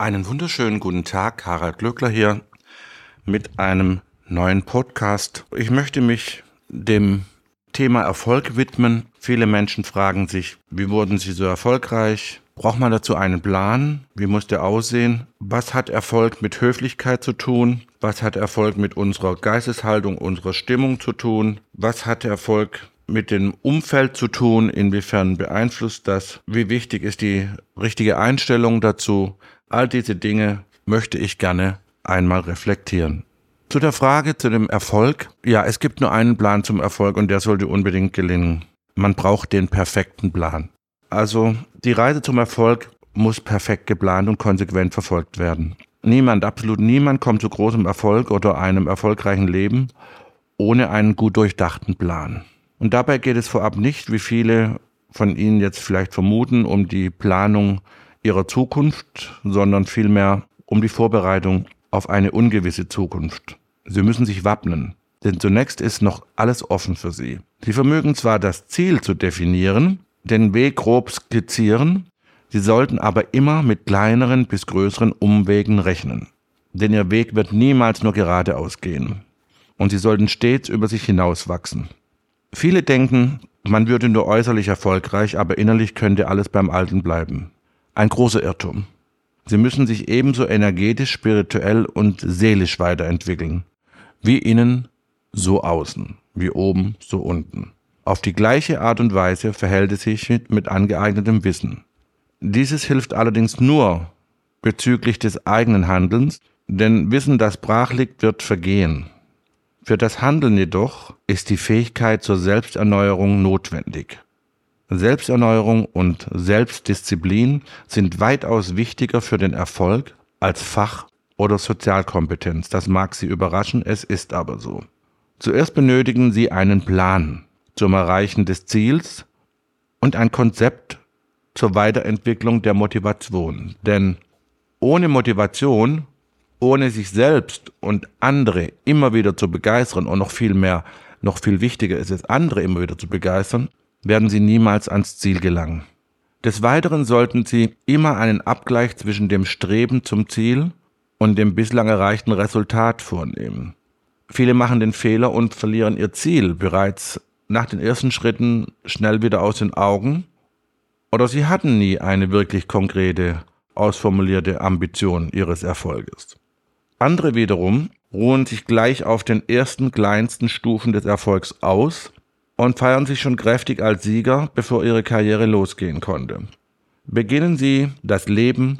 Einen wunderschönen guten Tag, Harald Glöckler hier mit einem neuen Podcast. Ich möchte mich dem Thema Erfolg widmen. Viele Menschen fragen sich, wie wurden sie so erfolgreich? Braucht man dazu einen Plan? Wie muss der aussehen? Was hat Erfolg mit Höflichkeit zu tun? Was hat Erfolg mit unserer Geisteshaltung, unserer Stimmung zu tun? Was hat Erfolg mit dem Umfeld zu tun? Inwiefern beeinflusst das? Wie wichtig ist die richtige Einstellung dazu? All diese Dinge möchte ich gerne einmal reflektieren. Zu der Frage zu dem Erfolg. Ja, es gibt nur einen Plan zum Erfolg und der sollte unbedingt gelingen. Man braucht den perfekten Plan. Also die Reise zum Erfolg muss perfekt geplant und konsequent verfolgt werden. Niemand, absolut niemand kommt zu großem Erfolg oder einem erfolgreichen Leben ohne einen gut durchdachten Plan. Und dabei geht es vorab nicht, wie viele von Ihnen jetzt vielleicht vermuten, um die Planung ihrer Zukunft, sondern vielmehr um die Vorbereitung auf eine ungewisse Zukunft. Sie müssen sich wappnen, denn zunächst ist noch alles offen für Sie. Sie vermögen zwar das Ziel zu definieren, den Weg grob skizzieren, Sie sollten aber immer mit kleineren bis größeren Umwegen rechnen. Denn Ihr Weg wird niemals nur geradeaus gehen. Und Sie sollten stets über sich hinauswachsen. Viele denken, man würde nur äußerlich erfolgreich, aber innerlich könnte alles beim Alten bleiben. Ein großer Irrtum. Sie müssen sich ebenso energetisch, spirituell und seelisch weiterentwickeln. Wie innen, so außen. Wie oben, so unten. Auf die gleiche Art und Weise verhält es sich mit, angeeignetem Wissen. Dieses hilft allerdings nur bezüglich des eigenen Handelns, denn Wissen, das brach liegt, wird vergehen. Für das Handeln jedoch ist die Fähigkeit zur Selbsterneuerung notwendig. Selbsterneuerung und Selbstdisziplin sind weitaus wichtiger für den Erfolg als Fach- oder Sozialkompetenz. Das mag Sie überraschen, es ist aber so. Zuerst benötigen Sie einen Plan zum Erreichen des Ziels und ein Konzept zur Weiterentwicklung der Motivation. Denn ohne Motivation, ohne sich selbst und andere immer wieder zu begeistern und noch viel mehr, noch viel wichtiger ist es, andere immer wieder zu begeistern, werden Sie niemals ans Ziel gelangen. Des Weiteren sollten Sie immer einen Abgleich zwischen dem Streben zum Ziel und dem bislang erreichten Resultat vornehmen. Viele machen den Fehler und verlieren ihr Ziel bereits nach den ersten Schritten schnell wieder aus den Augen oder sie hatten nie eine wirklich konkrete, ausformulierte Ambition ihres Erfolges. Andere wiederum ruhen sich gleich auf den ersten kleinsten Stufen des Erfolgs aus und feiern sich schon kräftig als Sieger, bevor ihre Karriere losgehen konnte. Beginnen Sie das Leben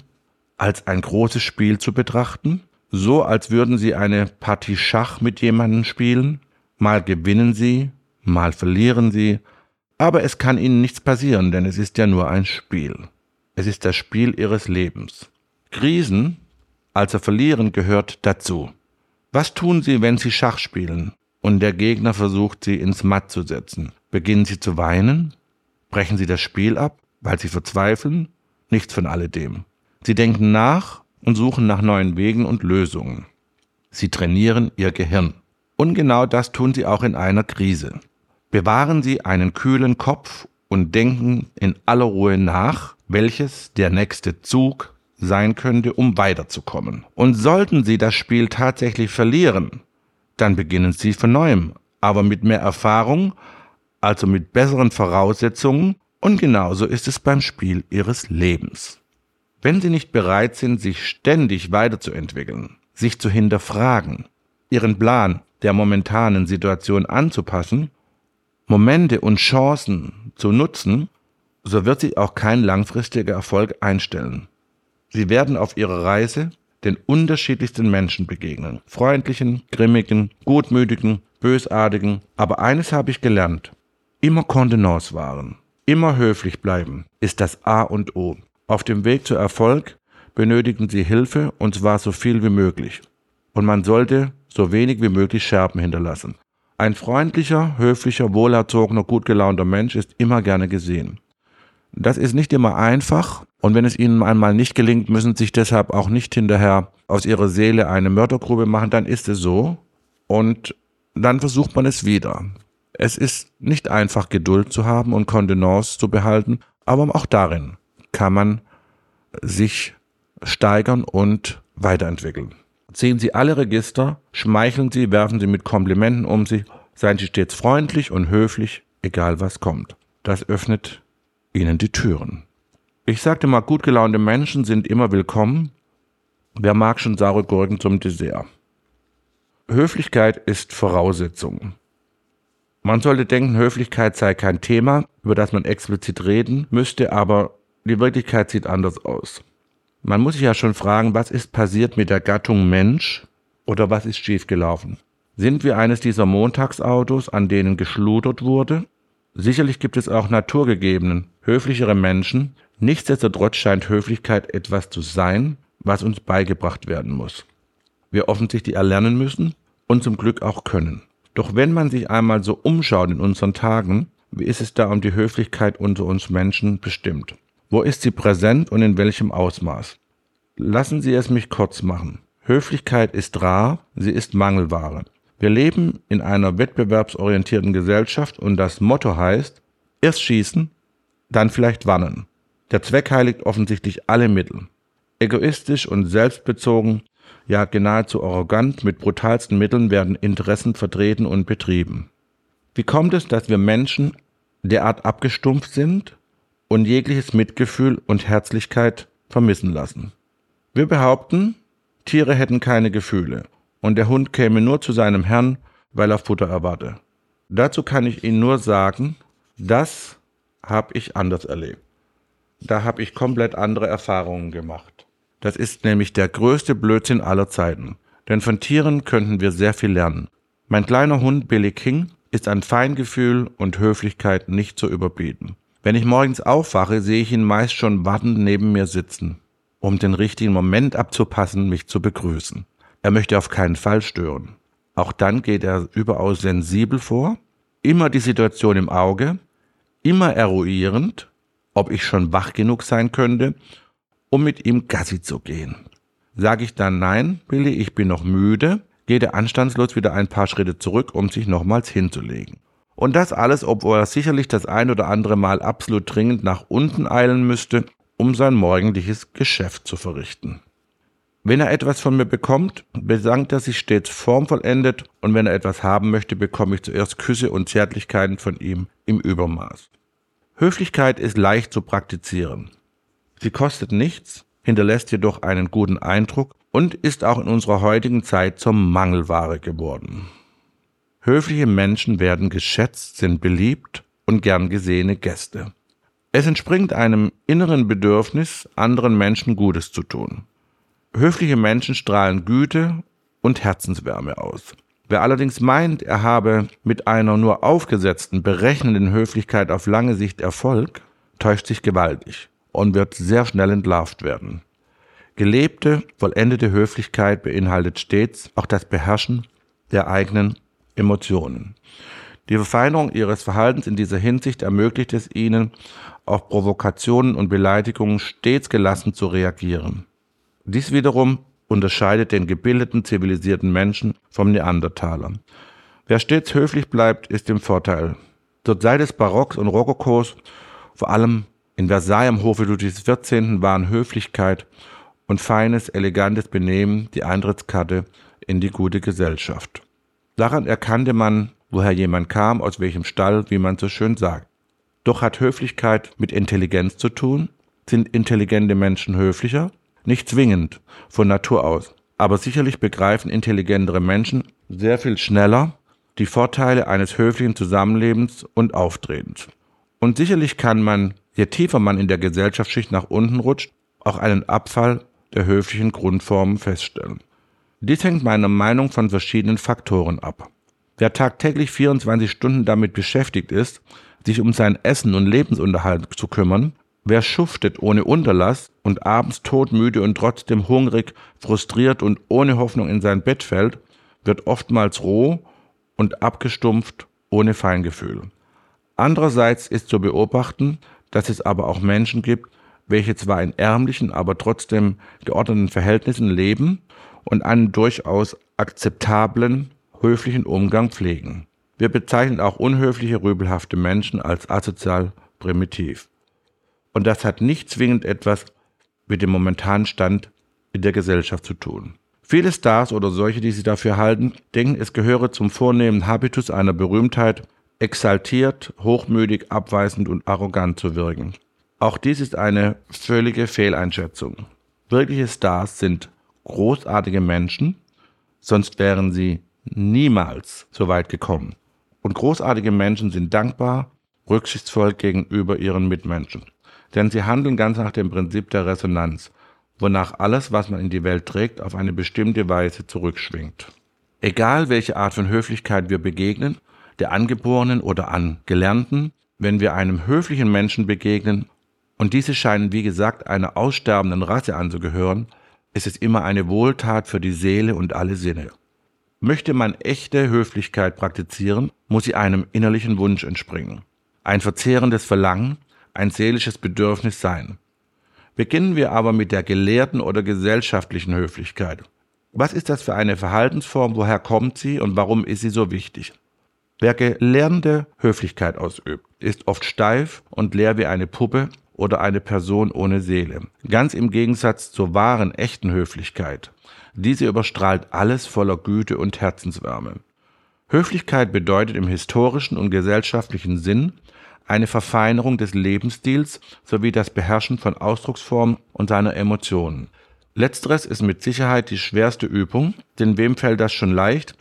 als ein großes Spiel zu betrachten, so als würden Sie eine Partie Schach mit jemandem spielen, mal gewinnen Sie, mal verlieren Sie, aber es kann Ihnen nichts passieren, denn es ist ja nur ein Spiel. Es ist das Spiel Ihres Lebens. Krisen, also verlieren, gehört dazu. Was tun Sie, wenn Sie Schach spielen? Und der Gegner versucht sie ins Matt zu setzen. Beginnen sie zu weinen? Brechen sie das Spiel ab, weil sie verzweifeln? Nichts von alledem. Sie denken nach und suchen nach neuen Wegen und Lösungen. Sie trainieren ihr Gehirn. Und genau das tun sie auch in einer Krise. Bewahren Sie einen kühlen Kopf und denken in aller Ruhe nach, welches der nächste Zug sein könnte, um weiterzukommen. Und sollten Sie das Spiel tatsächlich verlieren, dann beginnen Sie von neuem, aber mit mehr Erfahrung, also mit besseren Voraussetzungen und genauso ist es beim Spiel Ihres Lebens. Wenn Sie nicht bereit sind, sich ständig weiterzuentwickeln, sich zu hinterfragen, Ihren Plan der momentanen Situation anzupassen, Momente und Chancen zu nutzen, so wird sich auch kein langfristiger Erfolg einstellen. Sie werden auf Ihrer Reise den unterschiedlichsten Menschen begegnen. Freundlichen, grimmigen, gutmütigen, bösartigen. Aber eines habe ich gelernt. Immer Kontenance wahren. Immer höflich bleiben ist das A und O. Auf dem Weg zu Erfolg benötigen Sie Hilfe und zwar so viel wie möglich. Und man sollte so wenig wie möglich Scherben hinterlassen. Ein freundlicher, höflicher, wohlerzogener, gut gelaunter Mensch ist immer gerne gesehen. Das ist nicht immer einfach und wenn es ihnen einmal nicht gelingt, müssen sie sich deshalb auch nicht hinterher aus ihrer Seele eine Mördergrube machen, dann ist es so und dann versucht man es wieder. Es ist nicht einfach Geduld zu haben und Kontenance zu behalten, aber auch darin kann man sich steigern und weiterentwickeln. Ziehen Sie alle Register, schmeicheln Sie, werfen Sie mit Komplimenten um sich, seien Sie stets freundlich und höflich, egal was kommt. Das öffnet Ihnen die Türen. Ich sagte mal, gut gelaunte Menschen sind immer willkommen. Wer mag schon saure Gurken zum Dessert? Höflichkeit ist Voraussetzung. Man sollte denken, Höflichkeit sei kein Thema, über das man explizit reden müsste, aber die Wirklichkeit sieht anders aus. Man muss sich ja schon fragen, was ist passiert mit der Gattung Mensch oder was ist schiefgelaufen? Sind wir eines dieser Montagsautos, an denen geschludert wurde? Sicherlich gibt es auch naturgegebenen, höflichere Menschen, nichtsdestotrotz scheint Höflichkeit etwas zu sein, was uns beigebracht werden muss. Wir offensichtlich erlernen müssen und zum Glück auch können. Doch wenn man sich einmal so umschaut in unseren Tagen, wie ist es da um die Höflichkeit unter uns Menschen bestimmt? Wo ist sie präsent und in welchem Ausmaß? Lassen Sie es mich kurz machen. Höflichkeit ist rar, sie ist Mangelware. Wir leben in einer wettbewerbsorientierten Gesellschaft und das Motto heißt, erst schießen, dann vielleicht warnen. Der Zweck heiligt offensichtlich alle Mittel. Egoistisch und selbstbezogen, ja nahezu arrogant mit brutalsten Mitteln werden Interessen vertreten und betrieben. Wie kommt es, dass wir Menschen derart abgestumpft sind und jegliches Mitgefühl und Herzlichkeit vermissen lassen. Wir behaupten, Tiere hätten keine Gefühle und der Hund käme nur zu seinem Herrn, weil er Futter erwarte. Dazu kann ich Ihnen nur sagen, das habe ich anders erlebt. Da habe ich komplett andere Erfahrungen gemacht. Das ist nämlich der größte Blödsinn aller Zeiten. Denn von Tieren könnten wir sehr viel lernen. Mein kleiner Hund Billy King ist an Feingefühl und Höflichkeit nicht zu überbieten. Wenn ich morgens aufwache, sehe ich ihn meist schon wartend neben mir sitzen, um den richtigen Moment abzupassen, mich zu begrüßen. Er möchte auf keinen Fall stören. Auch dann geht er überaus sensibel vor, immer die Situation im Auge, immer eruierend, ob ich schon wach genug sein könnte, um mit ihm Gassi zu gehen. Sage ich dann nein, Billy, ich bin noch müde, geht er anstandslos wieder ein paar Schritte zurück, um sich nochmals hinzulegen. Und das alles, obwohl er sicherlich das ein oder andere Mal absolut dringend nach unten eilen müsste, um sein morgendliches Geschäft zu verrichten. Wenn er etwas von mir bekommt, besankt er sich stets formvollendet und wenn er etwas haben möchte, bekomme ich zuerst Küsse und Zärtlichkeiten von ihm im Übermaß. Höflichkeit ist leicht zu praktizieren. Sie kostet nichts, hinterlässt jedoch einen guten Eindruck und ist auch in unserer heutigen Zeit zur Mangelware geworden. Höfliche Menschen werden geschätzt, sind beliebt und gern gesehene Gäste. Es entspringt einem inneren Bedürfnis, anderen Menschen Gutes zu tun. Höfliche Menschen strahlen Güte und Herzenswärme aus. Wer allerdings meint, er habe mit einer nur aufgesetzten, berechnenden Höflichkeit auf lange Sicht Erfolg, täuscht sich gewaltig und wird sehr schnell entlarvt werden. Gelebte, vollendete Höflichkeit beinhaltet stets auch das Beherrschen der eigenen Emotionen. Die Verfeinerung ihres Verhaltens in dieser Hinsicht ermöglicht es ihnen, auf Provokationen und Beleidigungen stets gelassen zu reagieren. Dies wiederum unterscheidet den gebildeten, zivilisierten Menschen vom Neandertaler. Wer stets höflich bleibt, ist im Vorteil. Zur Zeit des Barocks und Rokokos, vor allem in Versailles am Hofe Ludwigs XIV., waren Höflichkeit und feines, elegantes Benehmen die Eintrittskarte in die gute Gesellschaft. Daran erkannte man, woher jemand kam, aus welchem Stall, wie man so schön sagt. Doch hat Höflichkeit mit Intelligenz zu tun? Sind intelligente Menschen höflicher? Nicht zwingend, von Natur aus. Aber sicherlich begreifen intelligentere Menschen sehr viel schneller die Vorteile eines höflichen Zusammenlebens und Auftretens. Und sicherlich kann man, je tiefer man in der Gesellschaftsschicht nach unten rutscht, auch einen Abfall der höflichen Grundformen feststellen. Dies hängt meiner Meinung von verschiedenen Faktoren ab. Wer tagtäglich 24 Stunden damit beschäftigt ist, sich um sein Essen und Lebensunterhalt zu kümmern, wer schuftet ohne Unterlass und abends todmüde und trotzdem hungrig, frustriert und ohne Hoffnung in sein Bett fällt, wird oftmals roh und abgestumpft ohne Feingefühl. Andererseits ist zu beobachten, dass es aber auch Menschen gibt, welche zwar in ärmlichen, aber trotzdem geordneten Verhältnissen leben und einen durchaus akzeptablen, höflichen Umgang pflegen. Wir bezeichnen auch unhöfliche, rübelhafte Menschen als asozial primitiv. Und das hat nicht zwingend etwas mit dem momentanen Stand in der Gesellschaft zu tun. Viele Stars oder solche, die sie dafür halten, denken, es gehöre zum vornehmen Habitus einer Berühmtheit, exaltiert, hochmütig, abweisend und arrogant zu wirken. Auch dies ist eine völlige Fehleinschätzung. Wirkliche Stars sind großartige Menschen, sonst wären sie niemals so weit gekommen. Und großartige Menschen sind dankbar, rücksichtsvoll gegenüber ihren Mitmenschen. Denn sie handeln ganz nach dem Prinzip der Resonanz, wonach alles, was man in die Welt trägt, auf eine bestimmte Weise zurückschwingt. Egal welche Art von Höflichkeit wir begegnen, der angeborenen oder angelernten, wenn wir einem höflichen Menschen begegnen, und diese scheinen wie gesagt einer aussterbenden Rasse anzugehören, ist es immer eine Wohltat für die Seele und alle Sinne. Möchte man echte Höflichkeit praktizieren, muss sie einem innerlichen Wunsch entspringen. Ein verzehrendes Verlangen, ein seelisches Bedürfnis sein. Beginnen wir aber mit der gelehrten oder gesellschaftlichen Höflichkeit. Was ist das für eine Verhaltensform, woher kommt sie und warum ist sie so wichtig? Wer gelernte Höflichkeit ausübt, ist oft steif und leer wie eine Puppe oder eine Person ohne Seele. Ganz im Gegensatz zur wahren, echten Höflichkeit. Diese überstrahlt alles voller Güte und Herzenswärme. Höflichkeit bedeutet im historischen und gesellschaftlichen Sinn eine Verfeinerung des Lebensstils sowie das Beherrschen von Ausdrucksformen und seiner Emotionen. Letzteres ist mit Sicherheit die schwerste Übung, denn wem fällt das schon leicht,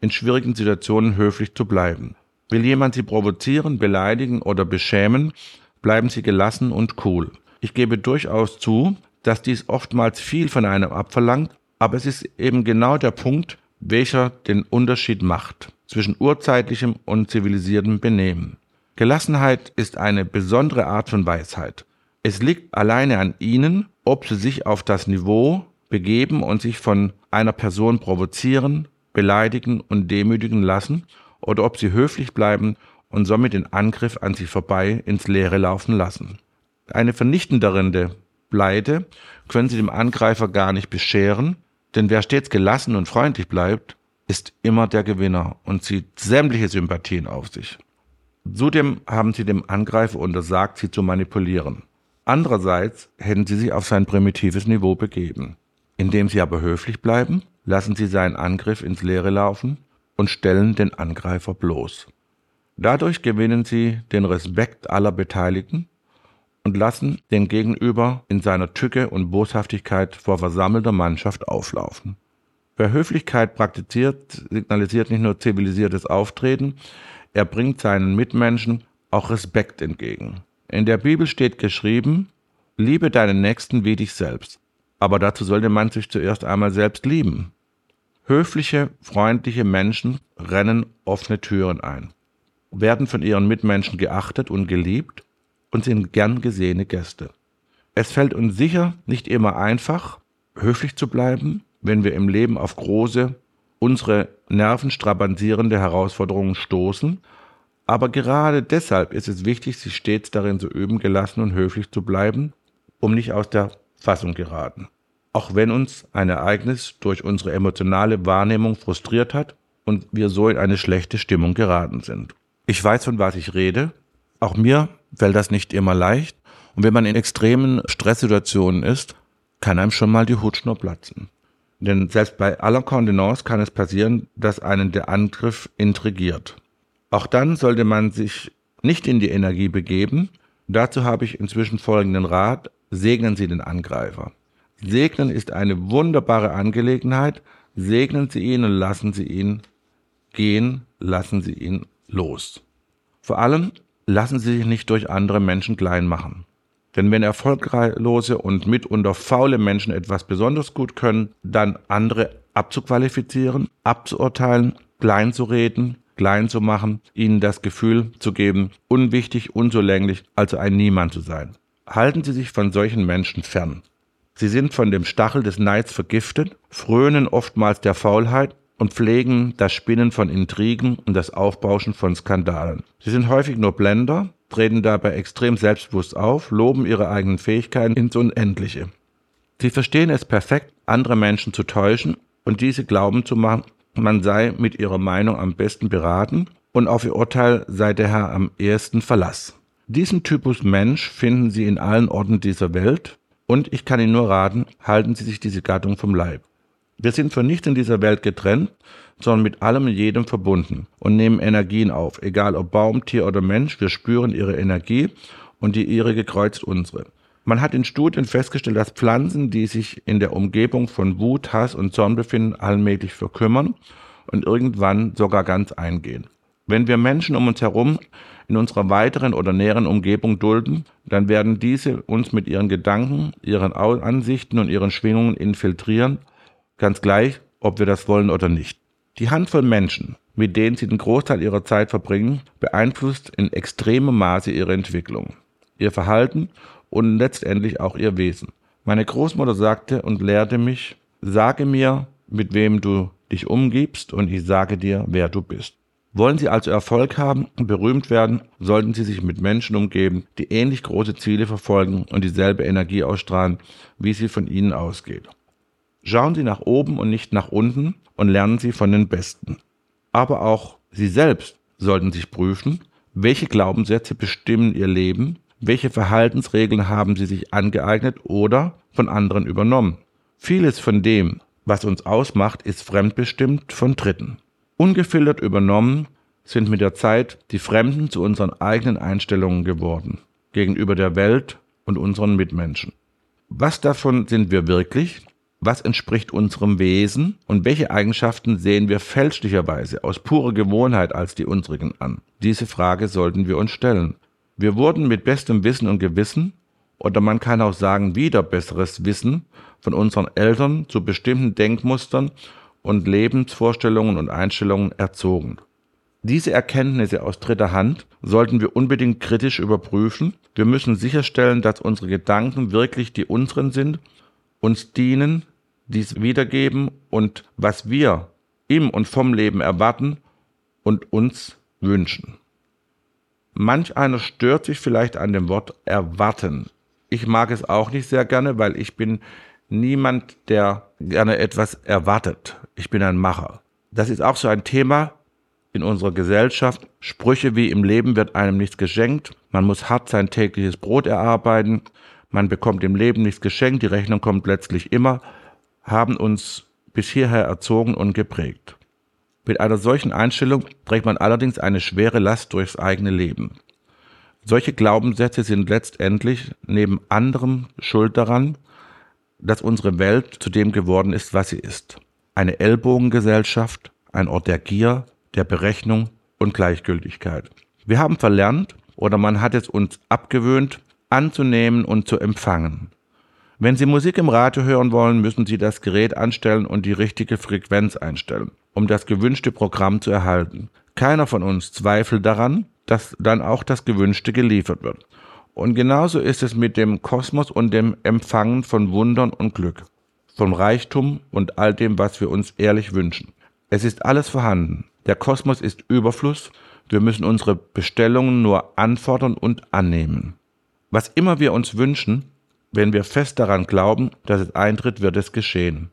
in schwierigen Situationen höflich zu bleiben. Will jemand Sie provozieren, beleidigen oder beschämen, bleiben Sie gelassen und cool. Ich gebe durchaus zu, dass dies oftmals viel von einem abverlangt, aber es ist eben genau der Punkt, welcher den Unterschied macht zwischen urzeitlichem und zivilisiertem Benehmen. Gelassenheit ist eine besondere Art von Weisheit. Es liegt alleine an Ihnen, ob Sie sich auf das Niveau begeben und sich von einer Person provozieren, beleidigen und demütigen lassen oder ob Sie höflich bleiben und somit den Angriff an Sie vorbei ins Leere laufen lassen. Eine vernichtendere Pleite können Sie dem Angreifer gar nicht bescheren, denn wer stets gelassen und freundlich bleibt, ist immer der Gewinner und zieht sämtliche Sympathien auf sich. Zudem haben sie dem Angreifer untersagt, sie zu manipulieren. Andererseits hätten sie sich auf sein primitives Niveau begeben. Indem sie aber höflich bleiben, lassen sie seinen Angriff ins Leere laufen und stellen den Angreifer bloß. Dadurch gewinnen sie den Respekt aller Beteiligten und lassen den Gegenüber in seiner Tücke und Boshaftigkeit vor versammelter Mannschaft auflaufen. Wer Höflichkeit praktiziert, signalisiert nicht nur zivilisiertes Auftreten, er bringt seinen Mitmenschen auch Respekt entgegen. In der Bibel steht geschrieben, liebe deinen Nächsten wie dich selbst. Aber dazu sollte man sich zuerst einmal selbst lieben. Höfliche, freundliche Menschen rennen offene Türen ein, werden von ihren Mitmenschen geachtet und geliebt und sind gern gesehene Gäste. Es fällt uns sicher nicht immer einfach, höflich zu bleiben, wenn wir im Leben auf große, unsere nervenstrapazierende Herausforderungen stoßen, aber gerade deshalb ist es wichtig, sich stets darin zu üben, gelassen und höflich zu bleiben, um nicht aus der Fassung geraten. Auch wenn uns ein Ereignis durch unsere emotionale Wahrnehmung frustriert hat und wir so in eine schlechte Stimmung geraten sind. Ich weiß, von was ich rede. Auch mir fällt das nicht immer leicht. Und wenn man in extremen Stresssituationen ist, kann einem schon mal die Hutschnur platzen. Denn selbst bei aller Kontenance kann es passieren, dass einen der Angriff intrigiert. Auch dann sollte man sich nicht in die Energie begeben. Dazu habe ich inzwischen folgenden Rat. Segnen Sie den Angreifer. Segnen ist eine wunderbare Angelegenheit. Segnen Sie ihn und lassen Sie ihn gehen, lassen Sie ihn los. Vor allem lassen Sie sich nicht durch andere Menschen klein machen. Denn wenn erfolglose und mitunter faule Menschen etwas besonders gut können, dann andere abzuqualifizieren, abzuurteilen, klein zu reden, klein zu machen, ihnen das Gefühl zu geben, unwichtig, unzulänglich, also ein Niemand zu sein. Halten Sie sich von solchen Menschen fern. Sie sind von dem Stachel des Neids vergiftet, frönen oftmals der Faulheit und pflegen das Spinnen von Intrigen und das Aufbauschen von Skandalen. Sie sind häufig nur Blender, treten dabei extrem selbstbewusst auf, loben ihre eigenen Fähigkeiten ins Unendliche. Sie verstehen es perfekt, andere Menschen zu täuschen und diese glauben zu machen, man sei mit ihrer Meinung am besten beraten und auf ihr Urteil sei der Herr am ehesten Verlass. Diesen Typus Mensch finden Sie in allen Orten dieser Welt, Und ich kann Ihnen nur raten, halten Sie sich diese Gattung vom Leib. Wir sind von nichts in dieser Welt getrennt, sondern mit allem und jedem verbunden und nehmen Energien auf, egal ob Baum, Tier oder Mensch, wir spüren ihre Energie und die ihrige kreuzt unsere. Man hat in Studien festgestellt, dass Pflanzen, die sich in der Umgebung von Wut, Hass und Zorn befinden, allmählich verkümmern und irgendwann sogar ganz eingehen. Wenn wir Menschen um uns herum in unserer weiteren oder näheren Umgebung dulden, dann werden diese uns mit ihren Gedanken, ihren Ansichten und ihren Schwingungen infiltrieren, ganz gleich, ob wir das wollen oder nicht. Die Handvoll Menschen, mit denen sie den Großteil ihrer Zeit verbringen, beeinflusst in extremem Maße ihre Entwicklung, ihr Verhalten und letztendlich auch ihr Wesen. Meine Großmutter sagte und lehrte mich, sage mir, mit wem du dich umgibst und ich sage dir, wer du bist. Wollen Sie also Erfolg haben und berühmt werden, sollten Sie sich mit Menschen umgeben, die ähnlich große Ziele verfolgen und dieselbe Energie ausstrahlen, wie sie von Ihnen ausgeht. Schauen Sie nach oben und nicht nach unten und lernen Sie von den Besten. Aber auch Sie selbst sollten sich prüfen, welche Glaubenssätze bestimmen Ihr Leben, welche Verhaltensregeln haben Sie sich angeeignet oder von anderen übernommen. Vieles von dem, was uns ausmacht, ist fremdbestimmt von Dritten. Ungefiltert übernommen sind mit der Zeit die Fremden zu unseren eigenen Einstellungen geworden, gegenüber der Welt und unseren Mitmenschen. Was davon sind wir wirklich? Was entspricht unserem Wesen? Und welche Eigenschaften sehen wir fälschlicherweise aus purer Gewohnheit als die unsrigen an? Diese Frage sollten wir uns stellen. Wir wurden mit bestem Wissen und Gewissen, oder man kann auch sagen wieder besseres Wissen, von unseren Eltern zu bestimmten Denkmustern und Lebensvorstellungen und Einstellungen erzogen. Diese Erkenntnisse aus dritter Hand sollten wir unbedingt kritisch überprüfen. Wir müssen sicherstellen, dass unsere Gedanken wirklich die unseren sind, uns dienen, dies wiedergeben und was wir im und vom Leben erwarten und uns wünschen. Manch einer stört sich vielleicht an dem Wort erwarten. Ich mag es auch nicht sehr gerne, weil ich bin niemand, der gerne etwas erwartet. Ich bin ein Macher. Das ist auch so ein Thema in unserer Gesellschaft. Sprüche wie im Leben wird einem nichts geschenkt. Man muss hart sein tägliches Brot erarbeiten. Man bekommt im Leben nichts geschenkt. Die Rechnung kommt letztlich immer. Haben uns bis hierher erzogen und geprägt. Mit einer solchen Einstellung trägt man allerdings eine schwere Last durchs eigene Leben. Solche Glaubenssätze sind letztendlich neben anderem schuld daran, dass unsere Welt zu dem geworden ist, was sie ist. Eine Ellbogengesellschaft, ein Ort der Gier, der Berechnung und Gleichgültigkeit. Wir haben verlernt oder man hat es uns abgewöhnt, anzunehmen und zu empfangen. Wenn Sie Musik im Radio hören wollen, müssen Sie das Gerät anstellen und die richtige Frequenz einstellen, um das gewünschte Programm zu erhalten. Keiner von uns zweifelt daran, dass dann auch das Gewünschte geliefert wird. Und genauso ist es mit dem Kosmos und dem Empfangen von Wundern und Glück, vom Reichtum und all dem, was wir uns ehrlich wünschen. Es ist alles vorhanden. Der Kosmos ist Überfluss. Wir müssen unsere Bestellungen nur anfordern und annehmen. Was immer wir uns wünschen, wenn wir fest daran glauben, dass es eintritt, wird es geschehen.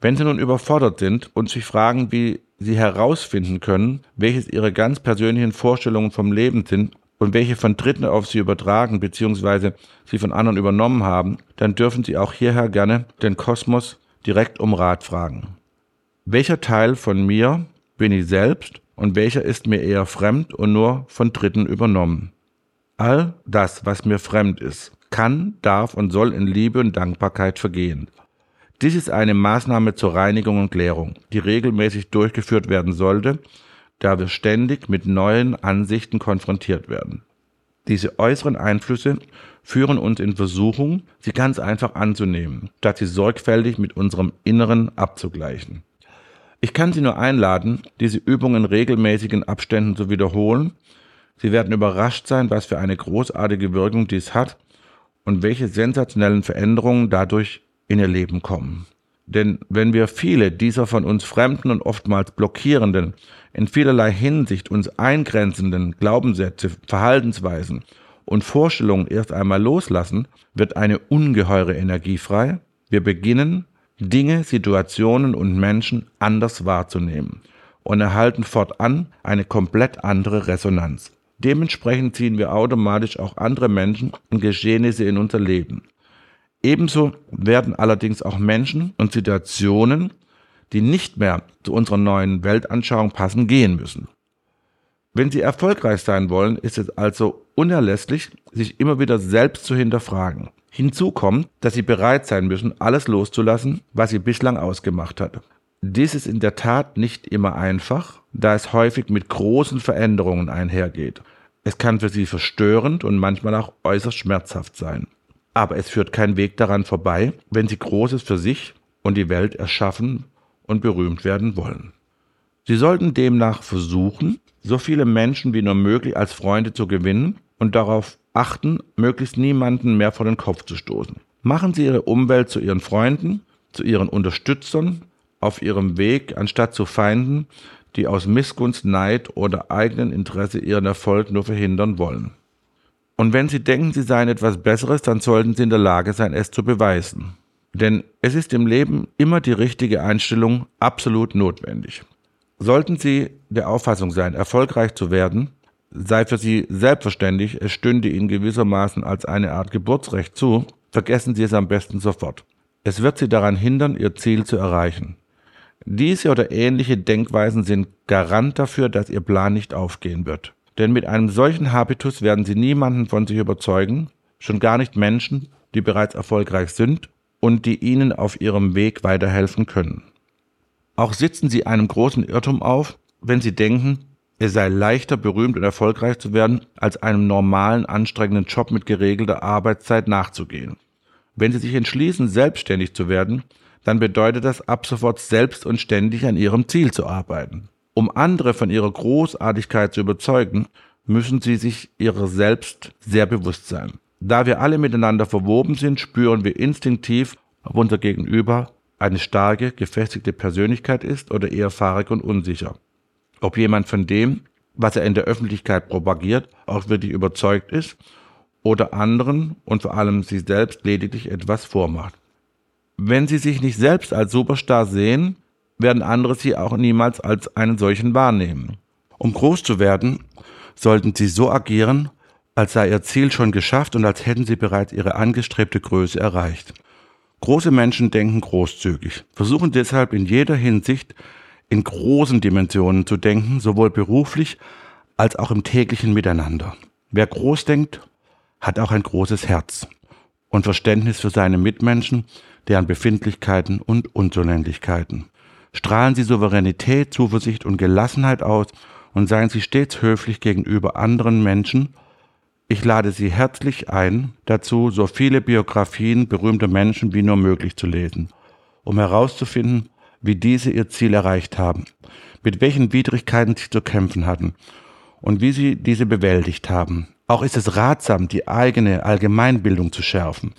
Wenn Sie nun überfordert sind und sich fragen, wie Sie herausfinden können, welches Ihre ganz persönlichen Vorstellungen vom Leben sind, und welche von Dritten auf sie übertragen bzw. sie von anderen übernommen haben, dann dürfen Sie auch hierher gerne den Kosmos direkt um Rat fragen. Welcher Teil von mir bin ich selbst und welcher ist mir eher fremd und nur von Dritten übernommen? All das, was mir fremd ist, kann, darf und soll in Liebe und Dankbarkeit vergehen. Dies ist eine Maßnahme zur Reinigung und Klärung, die regelmäßig durchgeführt werden sollte, da wir ständig mit neuen Ansichten konfrontiert werden. Diese äußeren Einflüsse führen uns in Versuchung, sie ganz einfach anzunehmen, statt sie sorgfältig mit unserem Inneren abzugleichen. Ich kann Sie nur einladen, diese Übung in regelmäßigen Abständen zu wiederholen. Sie werden überrascht sein, was für eine großartige Wirkung dies hat und welche sensationellen Veränderungen dadurch in Ihr Leben kommen. Denn wenn wir viele dieser von uns fremden und oftmals blockierenden, in vielerlei Hinsicht uns eingrenzenden Glaubenssätze, Verhaltensweisen und Vorstellungen erst einmal loslassen, wird eine ungeheure Energie frei. Wir beginnen, Dinge, Situationen und Menschen anders wahrzunehmen und erhalten fortan eine komplett andere Resonanz. Dementsprechend ziehen wir automatisch auch andere Menschen und Geschehnisse in unser Leben. Ebenso werden allerdings auch Menschen und Situationen, die nicht mehr zu unserer neuen Weltanschauung passen, gehen müssen. Wenn Sie erfolgreich sein wollen, ist es also unerlässlich, sich immer wieder selbst zu hinterfragen. Hinzu kommt, dass Sie bereit sein müssen, alles loszulassen, was Sie bislang ausgemacht hat. Dies ist in der Tat nicht immer einfach, da es häufig mit großen Veränderungen einhergeht. Es kann für Sie verstörend und manchmal auch äußerst schmerzhaft sein. Aber es führt kein Weg daran vorbei, wenn Sie Großes für sich und die Welt erschaffen und berühmt werden wollen. Sie sollten demnach versuchen, so viele Menschen wie nur möglich als Freunde zu gewinnen und darauf achten, möglichst niemanden mehr vor den Kopf zu stoßen. Machen Sie Ihre Umwelt zu Ihren Freunden, zu Ihren Unterstützern auf Ihrem Weg, anstatt zu Feinden, die aus Missgunst, Neid oder eigenen Interesse Ihren Erfolg nur verhindern wollen. Und wenn Sie denken, Sie seien etwas Besseres, dann sollten Sie in der Lage sein, es zu beweisen. Denn es ist im Leben immer die richtige Einstellung absolut notwendig. Sollten Sie der Auffassung sein, erfolgreich zu werden, sei für Sie selbstverständlich, es stünde Ihnen gewissermaßen als eine Art Geburtsrecht zu, vergessen Sie es am besten sofort. Es wird Sie daran hindern, Ihr Ziel zu erreichen. Diese oder ähnliche Denkweisen sind Garant dafür, dass Ihr Plan nicht aufgehen wird. Denn mit einem solchen Habitus werden Sie niemanden von sich überzeugen, schon gar nicht Menschen, die bereits erfolgreich sind und die Ihnen auf Ihrem Weg weiterhelfen können. Auch sitzen Sie einem großen Irrtum auf, wenn Sie denken, es sei leichter berühmt und erfolgreich zu werden, als einem normalen, anstrengenden Job mit geregelter Arbeitszeit nachzugehen. Wenn Sie sich entschließen, selbstständig zu werden, dann bedeutet das ab sofort selbst und ständig an Ihrem Ziel zu arbeiten. Um andere von ihrer Großartigkeit zu überzeugen, müssen Sie sich Ihrer selbst sehr bewusst sein. Da wir alle miteinander verwoben sind, spüren wir instinktiv, ob unser Gegenüber eine starke, gefestigte Persönlichkeit ist oder eher fahrig und unsicher. Ob jemand von dem, was er in der Öffentlichkeit propagiert, auch wirklich überzeugt ist oder anderen und vor allem sich selbst lediglich etwas vormacht. Wenn Sie sich nicht selbst als Superstar sehen, werden andere Sie auch niemals als einen solchen wahrnehmen. Um groß zu werden, sollten Sie so agieren, als sei Ihr Ziel schon geschafft und als hätten Sie bereits Ihre angestrebte Größe erreicht. Große Menschen denken großzügig, versuchen deshalb in jeder Hinsicht in großen Dimensionen zu denken, sowohl beruflich als auch im täglichen Miteinander. Wer groß denkt, hat auch ein großes Herz und Verständnis für seine Mitmenschen, deren Befindlichkeiten und Unzulänglichkeiten. Strahlen Sie Souveränität, Zuversicht und Gelassenheit aus und seien Sie stets höflich gegenüber anderen Menschen ich lade Sie herzlich ein, dazu so viele Biografien berühmter Menschen wie nur möglich zu lesen, um herauszufinden, wie diese ihr Ziel erreicht haben, mit welchen Widrigkeiten sie zu kämpfen hatten und wie sie diese bewältigt haben. Auch ist es ratsam, die eigene Allgemeinbildung zu schärfen,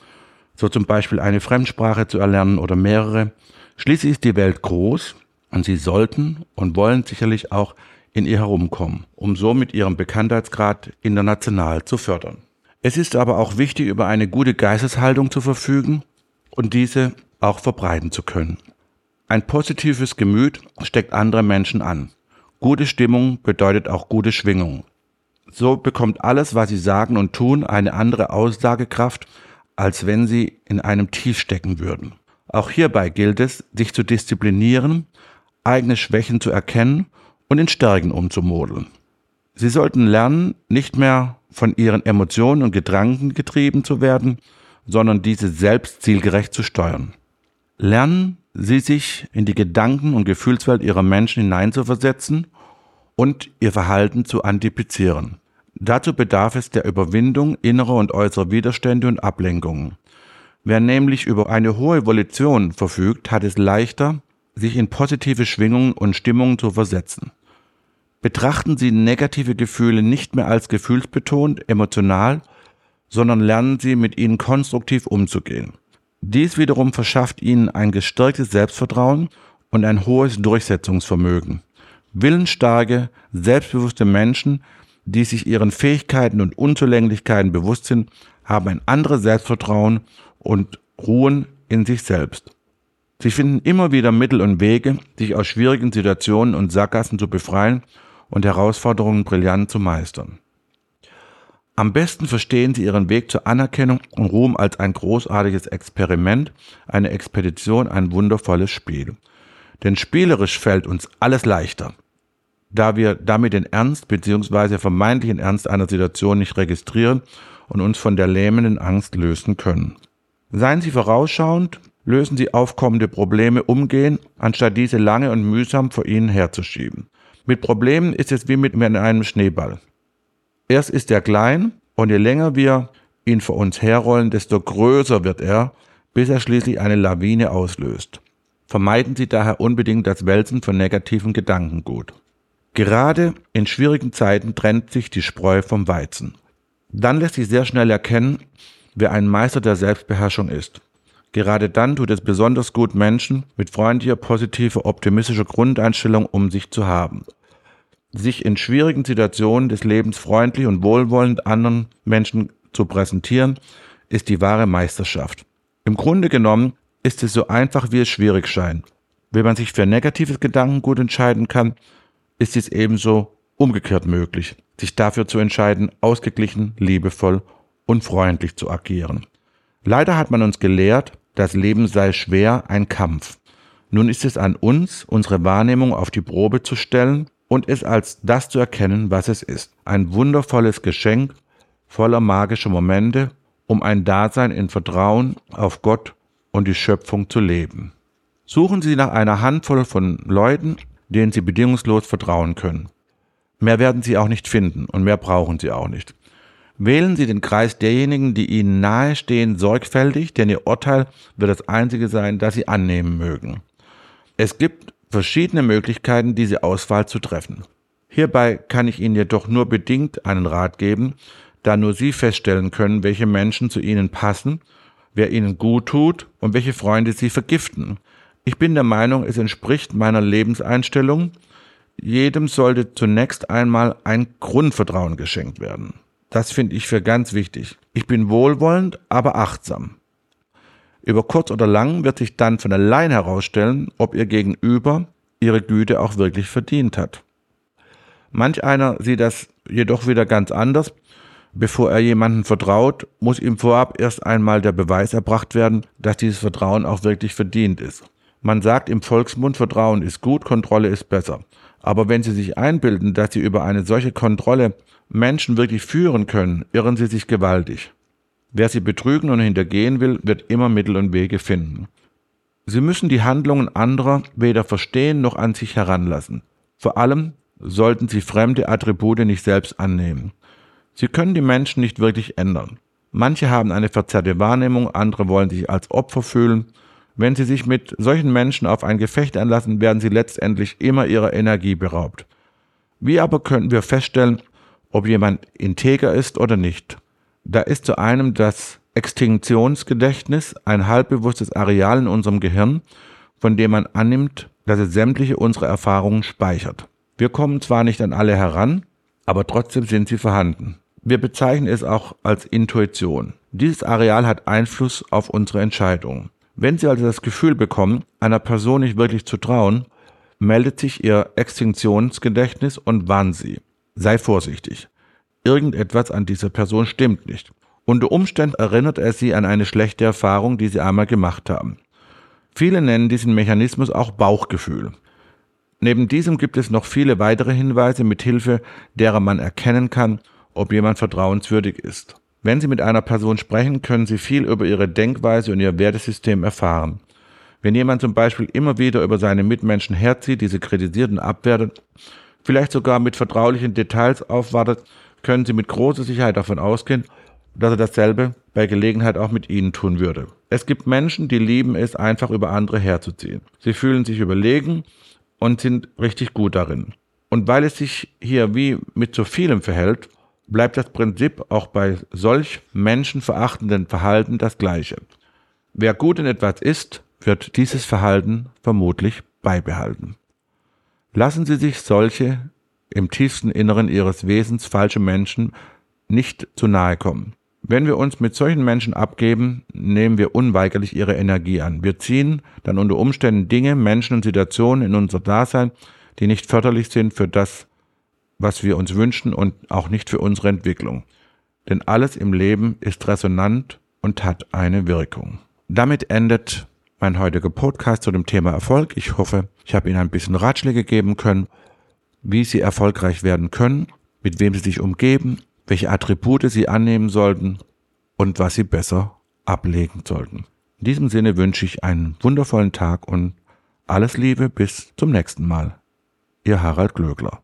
so zum Beispiel eine Fremdsprache zu erlernen oder mehrere. Schließlich ist die Welt groß und Sie sollten und wollen sicherlich auch in ihr herumkommen, um somit ihren Bekanntheitsgrad international zu fördern. Es ist aber auch wichtig, über eine gute Geisteshaltung zu verfügen und diese auch verbreiten zu können. Ein positives Gemüt steckt andere Menschen an. Gute Stimmung bedeutet auch gute Schwingung. So bekommt alles, was sie sagen und tun, eine andere Aussagekraft, als wenn sie in einem Tief stecken würden. Auch hierbei gilt es, sich zu disziplinieren, eigene Schwächen zu erkennen und in Stärken umzumodeln. Sie sollten lernen, nicht mehr von ihren Emotionen und Gedanken getrieben zu werden, sondern diese selbst zielgerecht zu steuern. Lernen Sie sich in die Gedanken- und Gefühlswelt Ihrer Menschen hineinzuversetzen und Ihr Verhalten zu antizipieren. Dazu bedarf es der Überwindung innerer und äußerer Widerstände und Ablenkungen. Wer nämlich über eine hohe Volition verfügt, hat es leichter, sich in positive Schwingungen und Stimmungen zu versetzen. Betrachten Sie negative Gefühle nicht mehr als gefühlsbetont, emotional, sondern lernen Sie mit ihnen konstruktiv umzugehen. Dies wiederum verschafft Ihnen ein gestärktes Selbstvertrauen und ein hohes Durchsetzungsvermögen. Willensstarke, selbstbewusste Menschen, die sich ihren Fähigkeiten und Unzulänglichkeiten bewusst sind, haben ein anderes Selbstvertrauen und ruhen in sich selbst. Sie finden immer wieder Mittel und Wege, sich aus schwierigen Situationen und Sackgassen zu befreien und Herausforderungen brillant zu meistern. Am besten verstehen sie ihren Weg zur Anerkennung und Ruhm als ein großartiges Experiment, eine Expedition, ein wundervolles Spiel. Denn spielerisch fällt uns alles leichter, da wir damit den Ernst bzw. vermeintlichen Ernst einer Situation nicht registrieren und uns von der lähmenden Angst lösen können. Seien Sie vorausschauend, lösen Sie aufkommende Probleme umgehen, anstatt diese lange und mühsam vor Ihnen herzuschieben. Mit Problemen ist es wie mit einem Schneeball. Erst ist er klein und je länger wir ihn vor uns herrollen, desto größer wird er, bis er schließlich eine Lawine auslöst. Vermeiden Sie daher unbedingt das Wälzen von negativen Gedankengut. Gerade in schwierigen Zeiten trennt sich die Spreu vom Weizen. Dann lässt sich sehr schnell erkennen, wer ein Meister der Selbstbeherrschung ist. Gerade dann tut es besonders gut, Menschen mit freundlicher, positiver, optimistischer Grundeinstellung um sich zu haben. Sich in schwierigen Situationen des Lebens freundlich und wohlwollend anderen Menschen zu präsentieren, ist die wahre Meisterschaft. Im Grunde genommen ist es so einfach, wie es schwierig scheint. Wenn man sich für negatives Gedankengut entscheiden kann, ist es ebenso umgekehrt möglich, sich dafür zu entscheiden, ausgeglichen, liebevoll und freundlich zu agieren. Leider hat man uns gelehrt, das Leben sei schwer ein Kampf. Nun ist es an uns, unsere Wahrnehmung auf die Probe zu stellen und es als das zu erkennen, was es ist. Ein wundervolles Geschenk voller magischer Momente, um ein Dasein in Vertrauen auf Gott und die Schöpfung zu leben. Suchen Sie nach einer Handvoll von Leuten, denen Sie bedingungslos vertrauen können. Mehr werden Sie auch nicht finden und mehr brauchen Sie auch nicht. Wählen Sie den Kreis derjenigen, die Ihnen nahestehen, sorgfältig, denn Ihr Urteil wird das einzige sein, das Sie annehmen mögen. Es gibt verschiedene Möglichkeiten, diese Auswahl zu treffen. Hierbei kann ich Ihnen jedoch nur bedingt einen Rat geben, da nur Sie feststellen können, welche Menschen zu Ihnen passen, wer Ihnen gut tut und welche Freunde Sie vergiften. Ich bin der Meinung, es entspricht meiner Lebenseinstellung. Jedem sollte zunächst einmal ein Grundvertrauen geschenkt werden. Das finde ich für ganz wichtig. Ich bin wohlwollend, aber achtsam. Über kurz oder lang wird sich dann von allein herausstellen, ob ihr Gegenüber ihre Güte auch wirklich verdient hat. Manch einer sieht das jedoch wieder ganz anders. Bevor er jemanden vertraut, muss ihm vorab erst einmal der Beweis erbracht werden, dass dieses Vertrauen auch wirklich verdient ist. Man sagt im Volksmund, Vertrauen ist gut, Kontrolle ist besser. Aber wenn Sie sich einbilden, dass Sie über eine solche Kontrolle Menschen wirklich führen können, irren sie sich gewaltig. Wer sie betrügen und hintergehen will, wird immer Mittel und Wege finden. Sie müssen die Handlungen anderer weder verstehen noch an sich heranlassen. Vor allem sollten sie fremde Attribute nicht selbst annehmen. Sie können die Menschen nicht wirklich ändern. Manche haben eine verzerrte Wahrnehmung, andere wollen sich als Opfer fühlen. Wenn sie sich mit solchen Menschen auf ein Gefecht einlassen, werden sie letztendlich immer ihrer Energie beraubt. Wie aber könnten wir feststellen, ob jemand integer ist oder nicht. Da ist zu einem das Extinktionsgedächtnis ein halbbewusstes Areal in unserem Gehirn, von dem man annimmt, dass es sämtliche unsere Erfahrungen speichert. Wir kommen zwar nicht an alle heran, aber trotzdem sind sie vorhanden. Wir bezeichnen es auch als Intuition. Dieses Areal hat Einfluss auf unsere Entscheidungen. Wenn Sie also das Gefühl bekommen, einer Person nicht wirklich zu trauen, meldet sich Ihr Extinktionsgedächtnis und warnt Sie. Sei vorsichtig. Irgendetwas an dieser Person stimmt nicht. Unter Umständen erinnert er sie an eine schlechte Erfahrung, die sie einmal gemacht haben. Viele nennen diesen Mechanismus auch Bauchgefühl. Neben diesem gibt es noch viele weitere Hinweise, mit Hilfe derer man erkennen kann, ob jemand vertrauenswürdig ist. Wenn Sie mit einer Person sprechen, können Sie viel über ihre Denkweise und ihr Wertesystem erfahren. Wenn jemand zum Beispiel immer wieder über seine Mitmenschen herzieht, diese kritisiert und abwertet, vielleicht sogar mit vertraulichen Details aufwartet, können Sie mit großer Sicherheit davon ausgehen, dass er dasselbe bei Gelegenheit auch mit Ihnen tun würde. Es gibt Menschen, die lieben es, einfach über andere herzuziehen. Sie fühlen sich überlegen und sind richtig gut darin. Und weil es sich hier wie mit zu vielem verhält, bleibt das Prinzip auch bei solch menschenverachtenden Verhalten das gleiche. Wer gut in etwas ist, wird dieses Verhalten vermutlich beibehalten. Lassen Sie sich solche im tiefsten Inneren ihres Wesens falsche Menschen nicht zu nahe kommen. Wenn wir uns mit solchen Menschen abgeben, nehmen wir unweigerlich ihre Energie an. Wir ziehen dann unter Umständen Dinge, Menschen und Situationen in unser Dasein, die nicht förderlich sind für das, was wir uns wünschen und auch nicht für unsere Entwicklung. denn alles im Leben ist resonant und hat eine Wirkung. Damit endet mein heutiger Podcast zu dem Thema Erfolg. Ich hoffe, ich habe Ihnen ein bisschen Ratschläge geben können, wie Sie erfolgreich werden können, mit wem Sie sich umgeben, welche Attribute Sie annehmen sollten und was Sie besser ablegen sollten. In diesem Sinne wünsche ich einen wundervollen Tag und alles Liebe bis zum nächsten Mal. Ihr Harald Glögler.